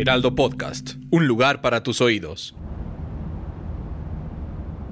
Heraldo Podcast, un lugar para tus oídos.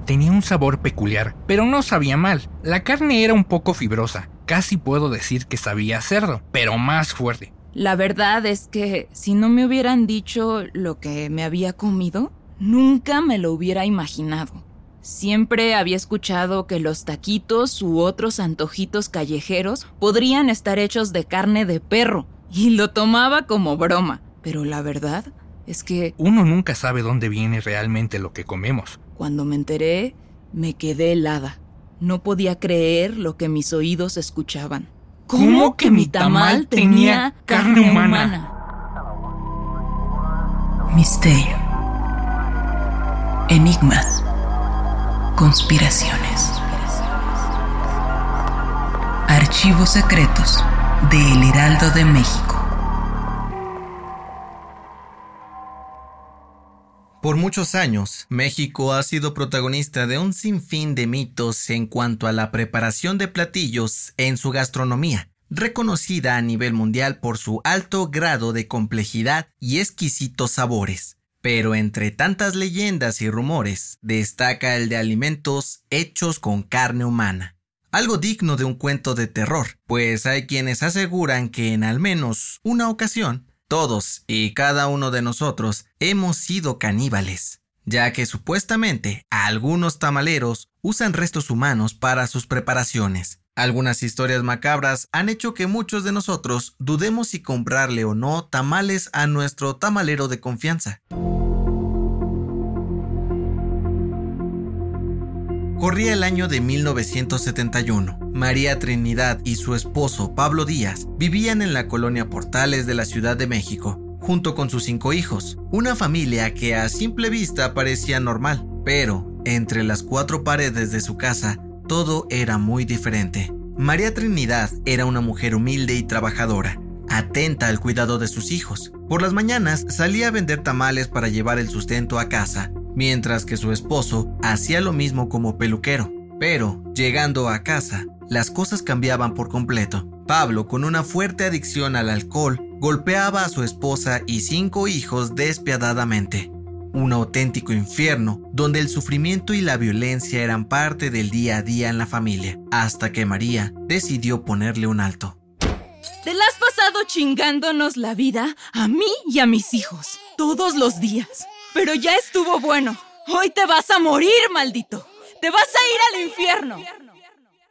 Tenía un sabor peculiar, pero no sabía mal. La carne era un poco fibrosa. Casi puedo decir que sabía cerdo, pero más fuerte. La verdad es que si no me hubieran dicho lo que me había comido, nunca me lo hubiera imaginado. Siempre había escuchado que los taquitos u otros antojitos callejeros podrían estar hechos de carne de perro, y lo tomaba como broma. Pero la verdad es que... Uno nunca sabe dónde viene realmente lo que comemos. Cuando me enteré, me quedé helada. No podía creer lo que mis oídos escuchaban. ¿Cómo que mi tamal tenía carne humana? Misterio. Enigmas. Conspiraciones. Archivos secretos de El Heraldo de México. Por muchos años, México ha sido protagonista de un sinfín de mitos en cuanto a la preparación de platillos en su gastronomía, reconocida a nivel mundial por su alto grado de complejidad y exquisitos sabores. Pero entre tantas leyendas y rumores, destaca el de alimentos hechos con carne humana. Algo digno de un cuento de terror, pues hay quienes aseguran que en al menos una ocasión todos y cada uno de nosotros hemos sido caníbales, ya que supuestamente algunos tamaleros usan restos humanos para sus preparaciones. Algunas historias macabras han hecho que muchos de nosotros dudemos si comprarle o no tamales a nuestro tamalero de confianza. Corría el año de 1971. María Trinidad y su esposo Pablo Díaz vivían en la colonia Portales de la Ciudad de México, junto con sus cinco hijos, una familia que a simple vista parecía normal, pero entre las cuatro paredes de su casa todo era muy diferente. María Trinidad era una mujer humilde y trabajadora, atenta al cuidado de sus hijos. Por las mañanas salía a vender tamales para llevar el sustento a casa mientras que su esposo hacía lo mismo como peluquero. Pero, llegando a casa, las cosas cambiaban por completo. Pablo, con una fuerte adicción al alcohol, golpeaba a su esposa y cinco hijos despiadadamente. Un auténtico infierno donde el sufrimiento y la violencia eran parte del día a día en la familia, hasta que María decidió ponerle un alto. Te la has pasado chingándonos la vida a mí y a mis hijos, todos los días. Pero ya estuvo bueno. Hoy te vas a morir, maldito. Te vas a ir al infierno.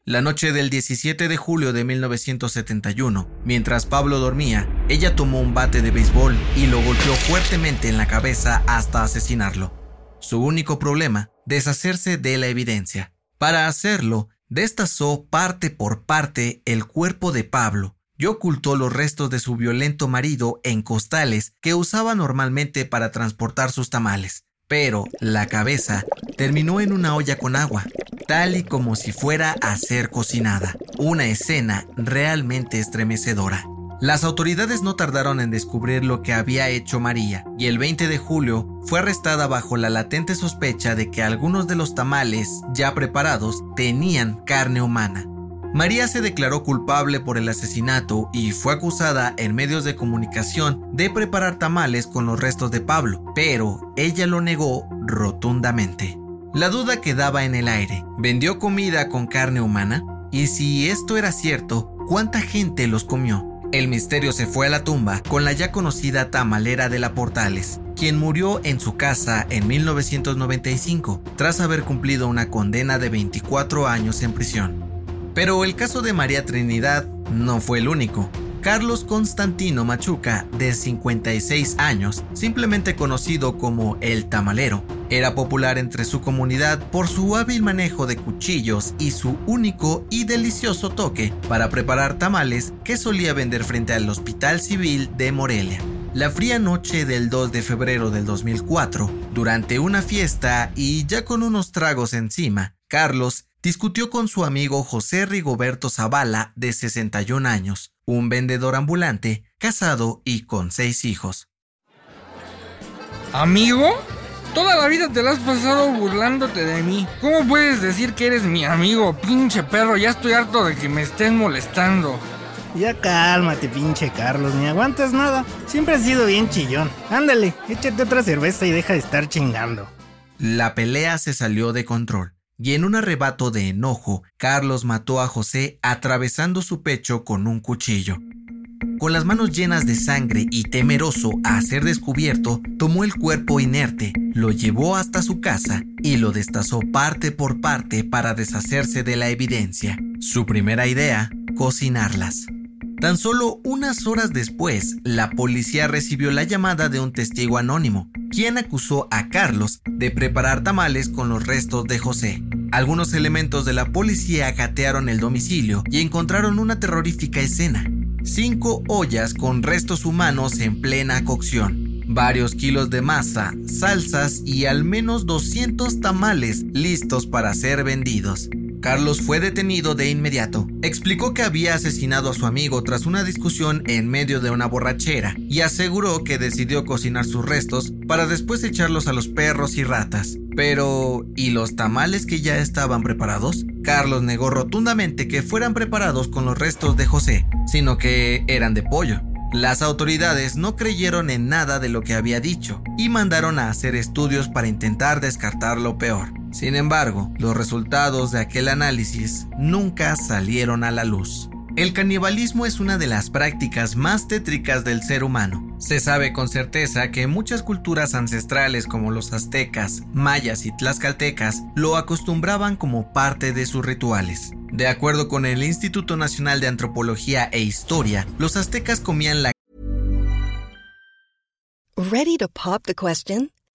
La noche del 17 de julio de 1971, mientras Pablo dormía, ella tomó un bate de béisbol y lo golpeó fuertemente en la cabeza hasta asesinarlo. Su único problema, deshacerse de la evidencia. Para hacerlo, destazó parte por parte el cuerpo de Pablo y ocultó los restos de su violento marido en costales que usaba normalmente para transportar sus tamales. Pero la cabeza terminó en una olla con agua, tal y como si fuera a ser cocinada. Una escena realmente estremecedora. Las autoridades no tardaron en descubrir lo que había hecho María, y el 20 de julio fue arrestada bajo la latente sospecha de que algunos de los tamales ya preparados tenían carne humana. María se declaró culpable por el asesinato y fue acusada en medios de comunicación de preparar tamales con los restos de Pablo, pero ella lo negó rotundamente. La duda quedaba en el aire. ¿Vendió comida con carne humana? Y si esto era cierto, ¿cuánta gente los comió? El misterio se fue a la tumba con la ya conocida tamalera de la Portales, quien murió en su casa en 1995 tras haber cumplido una condena de 24 años en prisión. Pero el caso de María Trinidad no fue el único. Carlos Constantino Machuca, de 56 años, simplemente conocido como el tamalero, Era popular entre su comunidad por su hábil manejo de cuchillos y su único y delicioso toque para preparar tamales que solía vender frente al Hospital Civil de Morelia. La fría noche del 2 de febrero del 2004, durante una fiesta y ya con unos tragos encima, Carlos discutió con su amigo José Rigoberto Zavala, de 61 años, un vendedor ambulante, casado y con seis hijos. ¿Amigo? Toda la vida te la has pasado burlándote de mí. ¿Cómo puedes decir que eres mi amigo, pinche perro? Ya estoy harto de que me estén molestando. Ya cálmate, pinche Carlos, ni aguantas nada. Siempre has sido bien chillón. Ándale, échate otra cerveza y deja de estar chingando. La pelea se salió de control, y en un arrebato de enojo, Carlos mató a José atravesando su pecho con un cuchillo. Con las manos llenas de sangre y temeroso a ser descubierto, tomó el cuerpo inerte, lo llevó hasta su casa y lo destazó parte por parte para deshacerse de la evidencia. Su primera idea, cocinarlas. Tan solo unas horas después, la policía recibió la llamada de un testigo anónimo, quien acusó a Carlos de preparar tamales con los restos de José. Algunos elementos de la policía gatearon el domicilio y encontraron una terrorífica escena. Cinco ollas con restos humanos en plena cocción, varios kilos de masa, salsas y al menos 200 tamales listos para ser vendidos. Carlos fue detenido de inmediato. Explicó que había asesinado a su amigo tras una discusión en medio de una borrachera y aseguró que decidió cocinar sus restos para después echarlos a los perros y ratas. Pero, ¿y los tamales que ya estaban preparados? Carlos negó rotundamente que fueran preparados con los restos de José, sino que eran de pollo. Las autoridades no creyeron en nada de lo que había dicho y mandaron a hacer estudios para intentar descartar lo peor. Sin embargo, los resultados de aquel análisis nunca salieron a la luz. El canibalismo es una de las prácticas más tétricas del ser humano. Se sabe con certeza que muchas culturas ancestrales como los aztecas, mayas y tlaxcaltecas lo acostumbraban como parte de sus rituales. De acuerdo con el Instituto Nacional de Antropología e Historia, los aztecas comían la Ready to pop the question?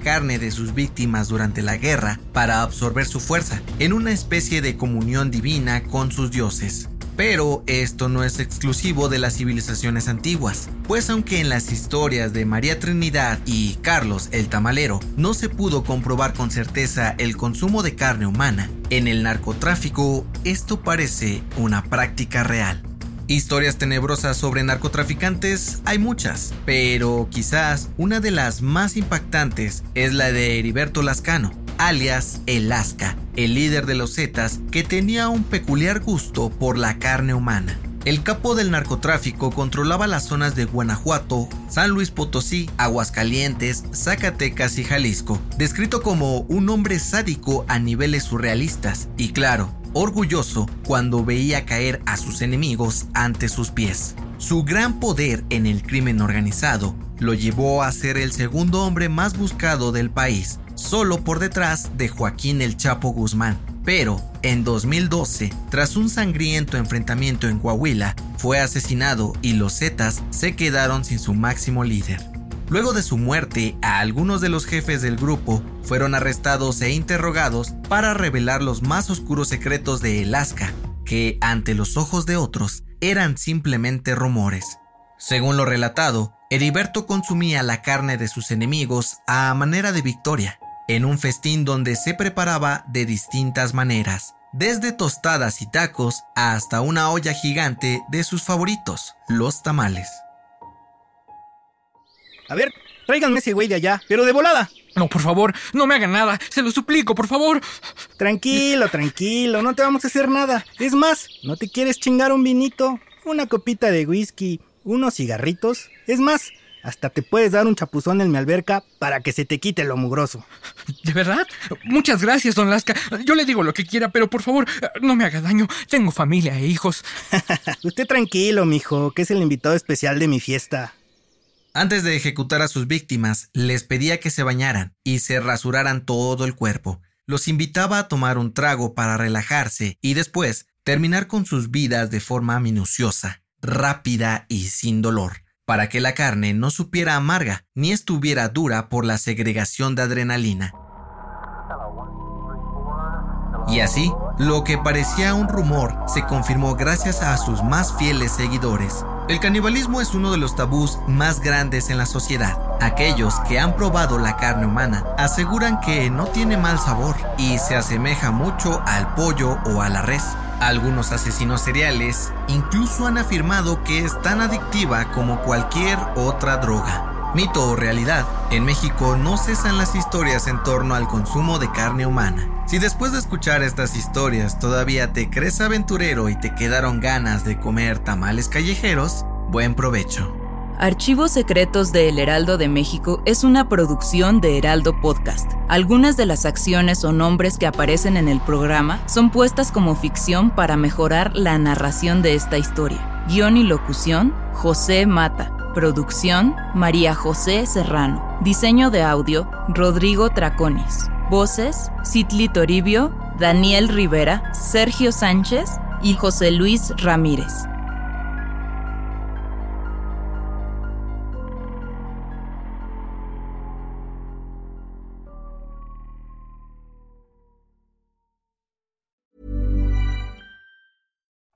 Carne de sus víctimas durante la guerra para absorber su fuerza, en una especie de comunión divina con sus dioses. Pero esto no es exclusivo de las civilizaciones antiguas, pues aunque en las historias de María Trinidad y Carlos el Tamalero no se pudo comprobar con certeza el consumo de carne humana, en el narcotráfico esto parece una práctica real. Historias tenebrosas sobre narcotraficantes hay muchas, pero quizás una de las más impactantes es la de Heriberto Lascano, alias El Lasca, el líder de los Zetas que tenía un peculiar gusto por la carne humana. El capo del narcotráfico controlaba las zonas de Guanajuato, San Luis Potosí, Aguascalientes, Zacatecas y Jalisco, descrito como un hombre sádico a niveles surrealistas y claro, orgulloso cuando veía caer a sus enemigos ante sus pies. Su gran poder en el crimen organizado lo llevó a ser el segundo hombre más buscado del país, solo por detrás de Joaquín el Chapo Guzmán. Pero en 2012, tras un sangriento enfrentamiento en Coahuila, fue asesinado y los Zetas se quedaron sin su máximo líder. Luego de su muerte, a algunos de los jefes del grupo fueron arrestados e interrogados para revelar los más oscuros secretos de Alaska, que ante los ojos de otros eran simplemente rumores. Según lo relatado, Heriberto consumía la carne de sus enemigos a manera de victoria, en un festín donde se preparaba de distintas maneras, desde tostadas y tacos hasta una olla gigante de sus favoritos, los tamales. A ver, tráiganme ese güey de allá, pero de volada. No, por favor, no me hagan nada. Se lo suplico, por favor. Tranquilo, tranquilo, no te vamos a hacer nada. Es más, ¿no te quieres chingar un vinito? Una copita de whisky, unos cigarritos. Es más, Hasta te puedes dar un chapuzón en mi alberca para que se te quite lo mugroso. ¿De verdad? Muchas gracias, don Lasca. Yo le digo lo que quiera, pero por favor, no me haga daño. Tengo familia e hijos. Usted tranquilo, mijo, que es el invitado especial de mi fiesta. Antes de ejecutar a sus víctimas, les pedía que se bañaran y se rasuraran todo el cuerpo. Los invitaba a tomar un trago para relajarse y después terminar con sus vidas de forma minuciosa, rápida y sin dolor para que la carne no supiera amarga ni estuviera dura por la segregación de adrenalina. Y así, lo que parecía un rumor se confirmó gracias a sus más fieles seguidores. El canibalismo es uno de los tabús más grandes en la sociedad. Aquellos que han probado la carne humana aseguran que no tiene mal sabor y se asemeja mucho al pollo o a la res. Algunos asesinos seriales incluso han afirmado que es tan adictiva como cualquier otra droga. Mito o realidad, en México no cesan las historias en torno al consumo de carne humana. Si después de escuchar estas historias todavía te crees aventurero y te quedaron ganas de comer tamales callejeros, buen provecho. Archivos Secretos de El Heraldo de México es una producción de Heraldo Podcast. Algunas de las acciones o nombres que aparecen en el programa son puestas como ficción para mejorar la narración de esta historia. Guión y locución, José Mata. Producción, María José Serrano. Diseño de audio, Rodrigo Traconis. Voces, Citli Toribio, Daniel Rivera, Sergio Sánchez y José Luis Ramírez.